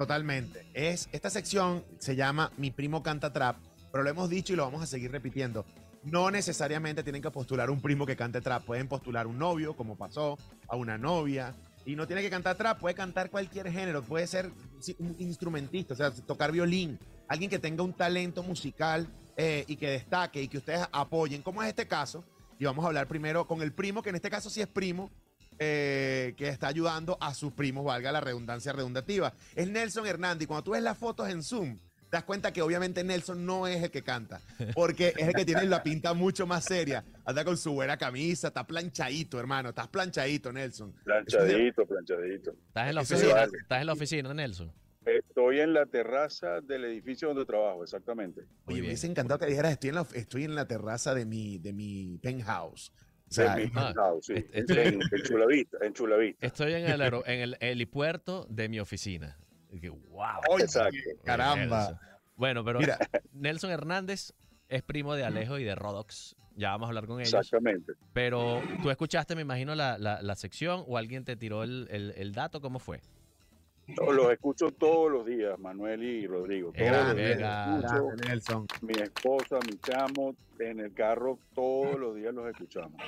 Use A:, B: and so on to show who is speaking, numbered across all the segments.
A: Totalmente. Es, esta sección se llama Mi primo canta trap, pero lo hemos dicho y lo vamos a seguir repitiendo. No necesariamente tienen que postular un primo que cante trap, pueden postular un novio, como pasó, a una novia, y no tiene que cantar trap, puede cantar cualquier género, puede ser un instrumentista, o sea, tocar violín, alguien que tenga un talento musical eh, y que destaque y que ustedes apoyen, como es este caso. Y vamos a hablar primero con el primo, que en este caso sí es primo, eh, que está ayudando a sus primos, valga la redundancia redundativa. Es Nelson Hernández. Y cuando tú ves las fotos en Zoom, te das cuenta que obviamente Nelson no es el que canta, porque es el que tiene la pinta mucho más seria. Anda con su buena camisa, está planchadito, hermano. Estás planchadito, Nelson.
B: Planchadito, planchadito.
C: Estás en la oficina, estás en la oficina, Nelson.
B: Estoy en la terraza del edificio donde trabajo, exactamente.
A: Oye, me hubiese encantado que dijeras, estoy en la, estoy en la terraza de mi, de mi penthouse.
B: O sea, en, sí. en.
C: Estoy en el, en el helipuerto de mi oficina. ¡Wow!
A: Exacto. Caramba.
C: Bueno, pero Nelson Hernández es primo de Alejo y de Rodox. Ya vamos a hablar con ellos.
B: Exactamente.
C: Pero tú escuchaste, me imagino, la, la, sección o alguien te tiró el, el, dato. ¿Cómo fue?
B: los escucho todos los días, Manuel y Rodrigo. Todos los Nelson. Mi esposa, mi chamo, en el carro, todos los días los escuchamos.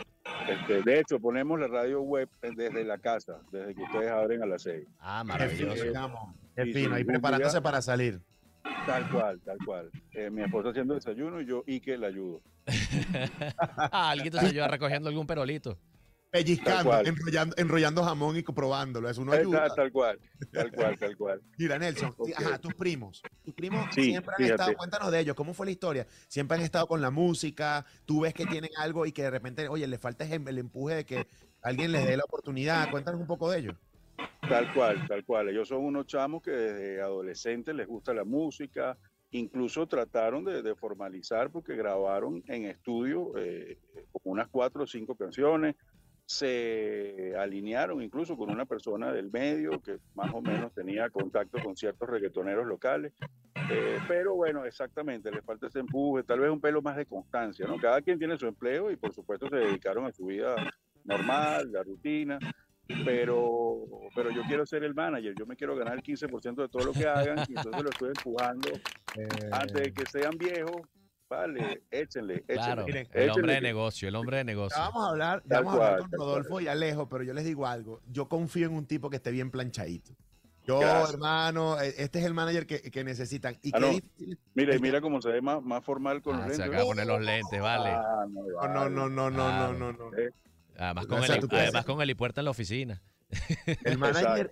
B: Este, de hecho, ponemos la radio web desde la casa, desde que ustedes abren a las seis.
C: Ah, maravilloso.
A: Qué fino, ahí preparándose para salir.
B: Tal cual, tal cual. Eh, mi esposa haciendo desayuno y yo y que le ayudo.
C: ah, alguien te ayuda recogiendo algún perolito.
A: Pellizcando, enrollando, enrollando, jamón y probándolo. Eso no ayuda.
B: Tal cual, tal cual, tal cual.
A: Mira, Nelson, ajá, tus primos. Tus primos siempre han estado, cuéntanos de ellos, ¿cómo fue la historia? Siempre han estado con la música, tú ves que tienen algo y que de repente, oye, le falta el empuje de que alguien les dé la oportunidad. Cuéntanos un poco de ellos.
B: Tal cual, tal cual. Ellos son unos chamos que desde adolescentes les gusta la música, incluso trataron de, formalizar porque grabaron en estudio eh, como unas cuatro o cinco canciones, se alinearon incluso con una persona del medio que más o menos tenía contacto con ciertos reggaetoneros locales. Eh, pero bueno, exactamente, les falta ese empuje, tal vez un pelo más de constancia, ¿no? Cada quien tiene su empleo y por supuesto se dedicaron a su vida normal, la rutina, pero, pero yo quiero ser el manager, yo me quiero ganar el 15% de todo lo que hagan y entonces lo estoy empujando eh. antes de que sean viejos. Vale, échenle, échenle.
C: el hombre de negocio, el hombre de negocio.
A: vamos a hablar, vamos a hablar con Rodolfo y Alejo, pero yo les digo algo. Yo confío en un tipo que esté bien planchadito. Yo, hermano, e, este es el manager que, que necesitan. Y
B: ah, no. Mira, mira cómo se ve más, más formal con los
C: lentes.
B: Se
C: acaba de poner los lentes, vale.
B: Ah,
A: no, no, no, no, no, no, no,
C: eh, Además, con, el, además con helipuerta en la oficina.
A: El manager.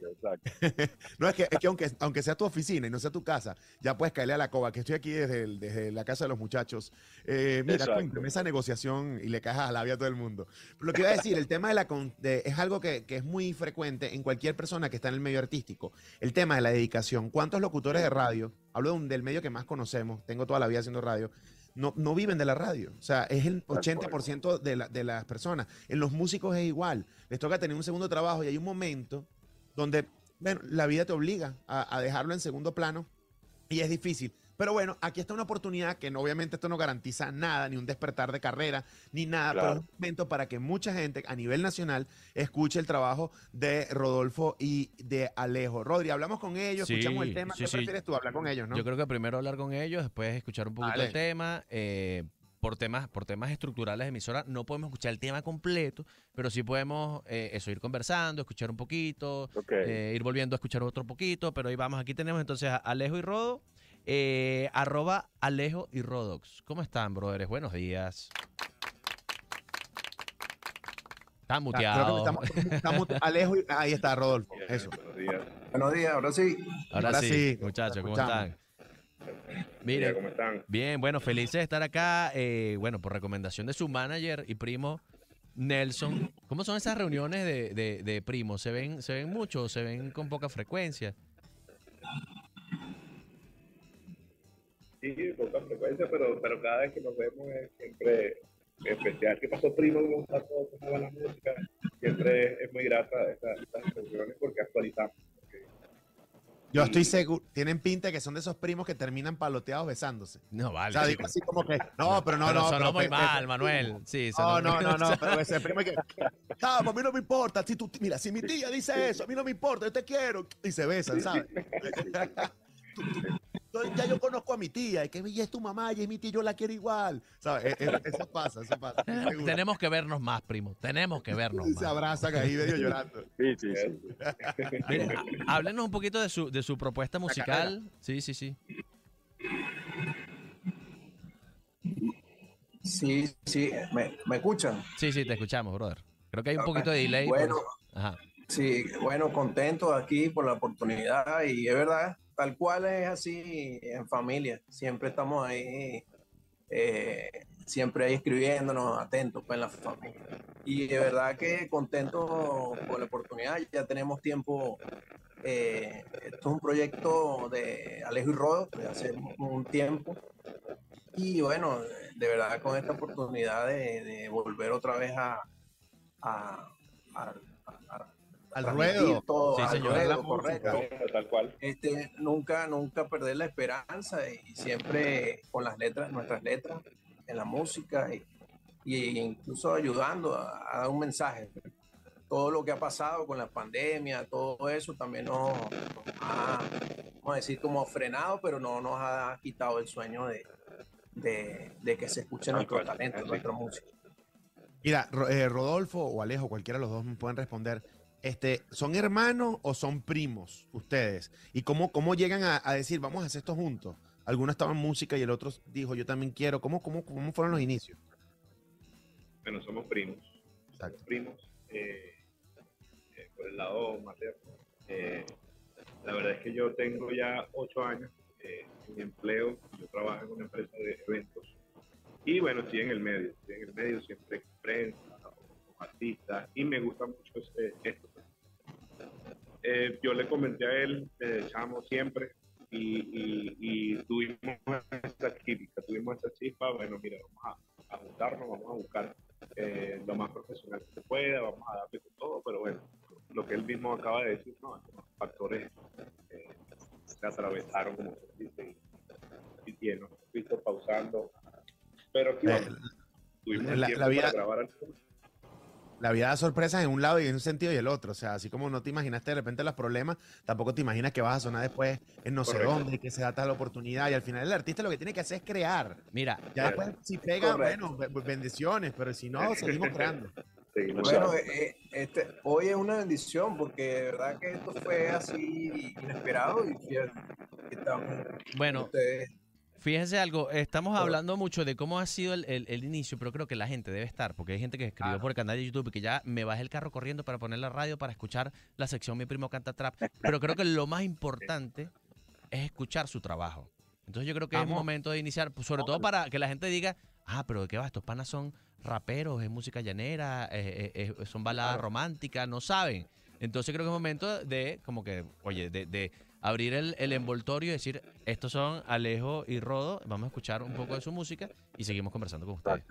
A: no, es que, es que aunque, aunque sea tu oficina y no sea tu casa, ya puedes caerle a la coba, que estoy aquí desde, desde la casa de los muchachos. Eh, mira, cuéntame esa negociación y le cajas a la vida a todo el mundo. lo que iba a decir, el tema de la. es algo que, que, es muy frecuente en cualquier persona que está en el medio artístico. El tema de la dedicación. ¿Cuántos locutores de radio? Hablo del medio que más conocemos, tengo toda la vida haciendo radio no, no viven de la radio. O sea, es el 80% de, la, de las personas. En los músicos es igual. Les toca tener un segundo trabajo y hay un momento donde, bueno, la vida te obliga a, a dejarlo en segundo plano y es difícil. Pero bueno, aquí está una oportunidad que no, obviamente esto no garantiza nada, ni un despertar de carrera, ni nada, pero es un momento para que mucha gente a nivel nacional escuche el trabajo de Rodolfo y de Alejo. Rodri, hablamos con ellos, escuchamos el tema. ¿Qué prefieres tú? Hablar con ellos, ¿no?
C: Yo creo que primero hablar con ellos, después escuchar un poquito el tema. Eh, por temas, por temas estructurales de emisora, no podemos escuchar el tema completo, pero sí podemos eh, eso, ir conversando, escuchar un poquito, eh, ir volviendo a escuchar otro poquito, pero ahí vamos, aquí tenemos entonces a Alejo y Rodo eh, arroba Alejo y Rodox. ¿Cómo están, brothers? Buenos días. Están muteados.
A: Alejo y, ahí está Rodolfo. Eso.
B: Buenos días. Buenos días, ahora sí.
C: Ahora, sí, muchachos, ¿cómo están? Miren, ¿cómo están? Bien, bueno, felices de estar acá. Eh, bueno, por recomendación de su manager y primo Nelson. ¿Cómo son esas reuniones de, de, de primos? ¿Se ven, ¿Se ven mucho o se ven con poca frecuencia?
D: Sí, poca frecuencia, pero, pero cada vez que nos vemos es siempre especial. ¿Qué pasó, primo? ¿Cómo está todo? ¿Cómo va la música? Siempre es muy grata estas, reuniones porque actualizamos.
A: Yo estoy seguro, tienen pinta que son de esos primos que terminan paloteados besándose.
C: No, vale.
A: O sea, digo así como que, no, pero no,
C: Pero
A: no.
C: sonó
A: pero
C: muy mal, Manuel. Sí,
A: No,
C: sonó
A: no,
C: muy-
A: no, no, pero ese primo que, ah, a mí no me importa, si tú, mira, si mi tía dice eso, a mí no me importa, yo te quiero, y se besan, ¿sabes? Tú- tú- ya yo conozco a mi tía, y que ella es tu mamá, y es mi tía, yo la quiero igual, ¿sabes? E- e- Eso pasa, eso pasa. seguro.
C: Tenemos que vernos más, primo. Tenemos que vernos
A: Y se
C: más.
A: abrazan ahí medio llorando.
B: Sí, sí, sí.
C: Háblenos un poquito de su, de su propuesta musical. Sí, sí, sí.
E: Sí, sí, ¿me, me escuchan?
C: Sí, sí, te escuchamos, brother. Creo que hay un poquito de delay. por-
E: Bueno,
C: Ajá.
E: Sí, bueno, contento aquí por la oportunidad y es verdad, tal cual es así en familia. Siempre estamos ahí, eh, siempre ahí escribiéndonos, atentos pues, en la familia. Y de verdad que contento por la oportunidad. Ya tenemos tiempo. eh, esto es un proyecto de Alejo y Rodo de hace un tiempo. Y bueno, de verdad con esta oportunidad de, volver otra vez a-
A: Al ruedo.
E: todo,
C: Sí,
E: al
C: señor.
E: ruedo, correcto.
D: Tal cual.
E: Este, nunca, nunca perder la esperanza y siempre con las letras, nuestras letras en la música y, y incluso ayudando a, a dar un mensaje. Todo lo que ha pasado con la pandemia, todo eso también nos, nos ha, vamos a decir, como frenado, pero no nos ha quitado el sueño de, de, de que se escuche nuestro
D: cual,
E: talento, nuestra música.
A: Mira, eh, Rodolfo o Alejo, cualquiera de los dos me pueden responder. Este, ¿Son hermanos o son primos ustedes? ¿Y cómo, cómo llegan a, a decir, vamos a hacer esto juntos? Alguno estaba en música y el otro dijo, yo también quiero. ¿Cómo, cómo, cómo fueron los inicios?
D: Bueno, somos primos.
A: Exacto.
D: primos eh, eh, por el lado materno. Eh, la verdad es que yo tengo ya ocho años en empleo. Yo trabajo en una empresa de eventos. Y bueno, estoy en el medio. Estoy en el medio siempre en prensa, artista. Y me gusta mucho este- esto. Eh, yo le comenté a él, eh, chamo, siempre. Y, y, y tuvimos esta química, tuvimos esta chispa. Bueno, mira, vamos a, a juntarnos, vamos a buscar eh, lo más profesional que se pueda, vamos a darle con todo, pero bueno, lo que él mismo acaba de decir, no, estos factores eh, se atravesaron, como se dice, y, hemos visto pausando, pero aquí vamos. tuvimos el
A: la-
D: tiempo
A: la vida-
D: para grabar algo.
A: La vida da sorpresas en un lado y en un sentido y el otro. O sea, así como no te imaginaste de repente los problemas, tampoco te imaginas que vas a sonar después en no sé dónde y que se da tal oportunidad. Y al final el artista lo que tiene que hacer es crear.
C: Mira,
A: Ya después, si pega,
E: Correcto.
A: bueno, be- bendiciones, pero si no, seguimos creando.
E: Bueno, eh, este, hoy es una bendición porque de verdad que esto fue así inesperado y estamos
C: bueno,
E: ustedes
C: Fíjense algo, estamos hablando mucho de cómo ha sido el, el- el inicio, pero creo que la gente debe estar, porque hay gente que escribió
E: Claro.
C: por el canal de YouTube y que ya me bajé el carro corriendo para poner la radio para escuchar la sección Mi Primo Canta Trap. Pero creo que lo más importante es escuchar su trabajo. Entonces yo creo que es momento de iniciar, pues, sobre todo para que la gente diga, ah, pero ¿de qué va? Estos panas son raperos, es música llanera, eh, eh, eh, son baladas románticas, no saben. Entonces creo que es momento de, como que, oye, de, de abrir el, el envoltorio y decir, estos son Alejo y Rodo, vamos a escuchar un poco de su música y seguimos conversando con ustedes.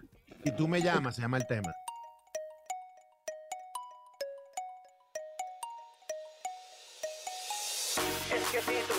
A: Si tú me llamas, se llama el tema.
F: Es que si tú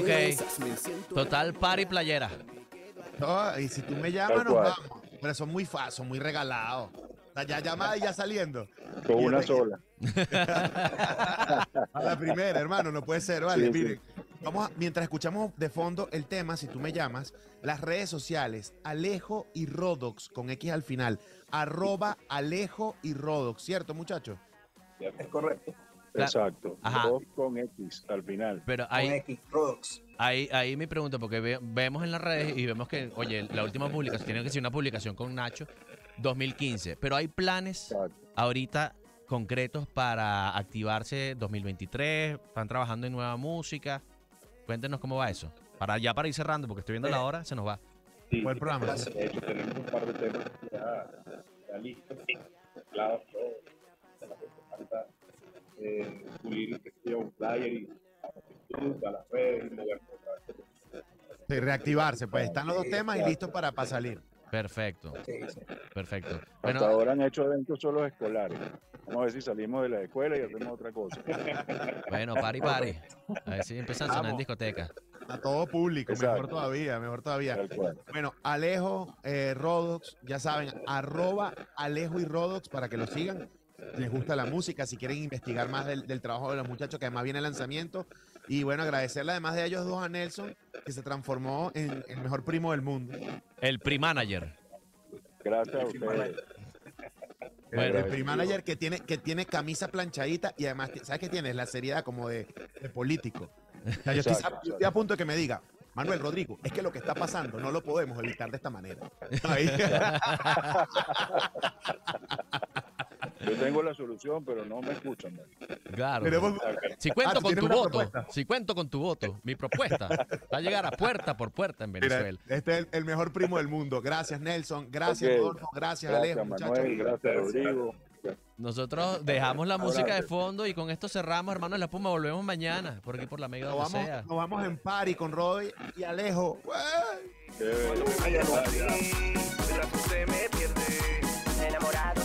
C: Ok. Total party playera.
A: No, y si tú me llamas, nos vamos. Pero son muy fa, son muy regalados. Ya llamada y ya saliendo.
B: Con
A: Y
B: una sola.
A: A la primera, hermano, no puede ser, vale.
B: Sí, sí.
A: Miren, vamos a- mientras escuchamos de fondo el tema, si tú me llamas, las redes sociales, Alejo y Rodox, con X al final, arroba Alejo y Rodox, ¿cierto, muchachos?
E: es correcto.
C: Claro.
B: Exacto.
C: Ajá.
B: Con X al final.
C: Pero
E: con
C: ahí,
E: X Products.
C: ahí, ahí mi pregunta, porque ve- vemos en las redes y vemos que, oye, la última publicación, tiene que ser una publicación con Nacho, 2015, pero hay planes
B: Exacto.
C: ahorita concretos para activarse 2023, están trabajando en nueva música. Cuéntenos cómo va eso. Para ya para ir cerrando, porque estoy viendo la hora, se nos va.
D: Sí,
A: Buen programa.
D: De hecho, tenemos un par de temas ya, ya listos, falta eh, pulir que sea un flyer y a las redes y
A: reactivarse, pues están los dos temas y listos para, para salir.
C: Perfecto, perfecto.
B: Hasta ahora han hecho eventos solo escolares. Vamos a ver si salimos de la escuela y hacemos otra cosa.
C: bueno, pari pari. A ver si empiezan a sonar en
A: Vamos.
C: discoteca.
A: A todo público, mejor todavía, mejor todavía. Bueno, Alejo eh, Rodox, ya saben, arroba Alejo y Rodox para que lo sigan. Les gusta la música, si quieren investigar más del, del trabajo de los muchachos, que además viene el lanzamiento. Y bueno, agradecerle además de ellos dos a Nelson, que se transformó en el mejor primo del mundo.
C: El pre-manager.
B: Gracias a ustedes.
A: El-
C: Bueno.
A: el pre manager que tiene, que tiene camisa planchadita y además, ¿sabes qué tiene? La seriedad como de, de político. O sea, yo, estoy, yo estoy a punto de que me diga, Manuel Rodrigo, es que lo que está pasando no lo podemos evitar de esta manera.
B: Yo tengo la solución, pero no me escuchan.
C: Claro. Si cuento
A: Ah, ¿tú
C: con tu voto,
A: propuesta?
C: si cuento con tu voto, mi propuesta va a llegar a puerta por puerta en
A: Mira,
C: Venezuela.
A: este es el, el mejor primo del mundo. Gracias, Nelson. Gracias,
B: Ok.
A: Rodolfo. Gracias,
B: Gracias,
A: Alejo, muchachos.
B: Gracias, Rodrigo.
C: Nosotros dejamos la música de fondo y con esto cerramos, hermanos la Puma. Volvemos mañana, por aquí por la Mega
A: Nos
C: donde
A: vamos,
C: sea.
A: nos vamos en party con Roy y Alejo.
F: Cuando me se me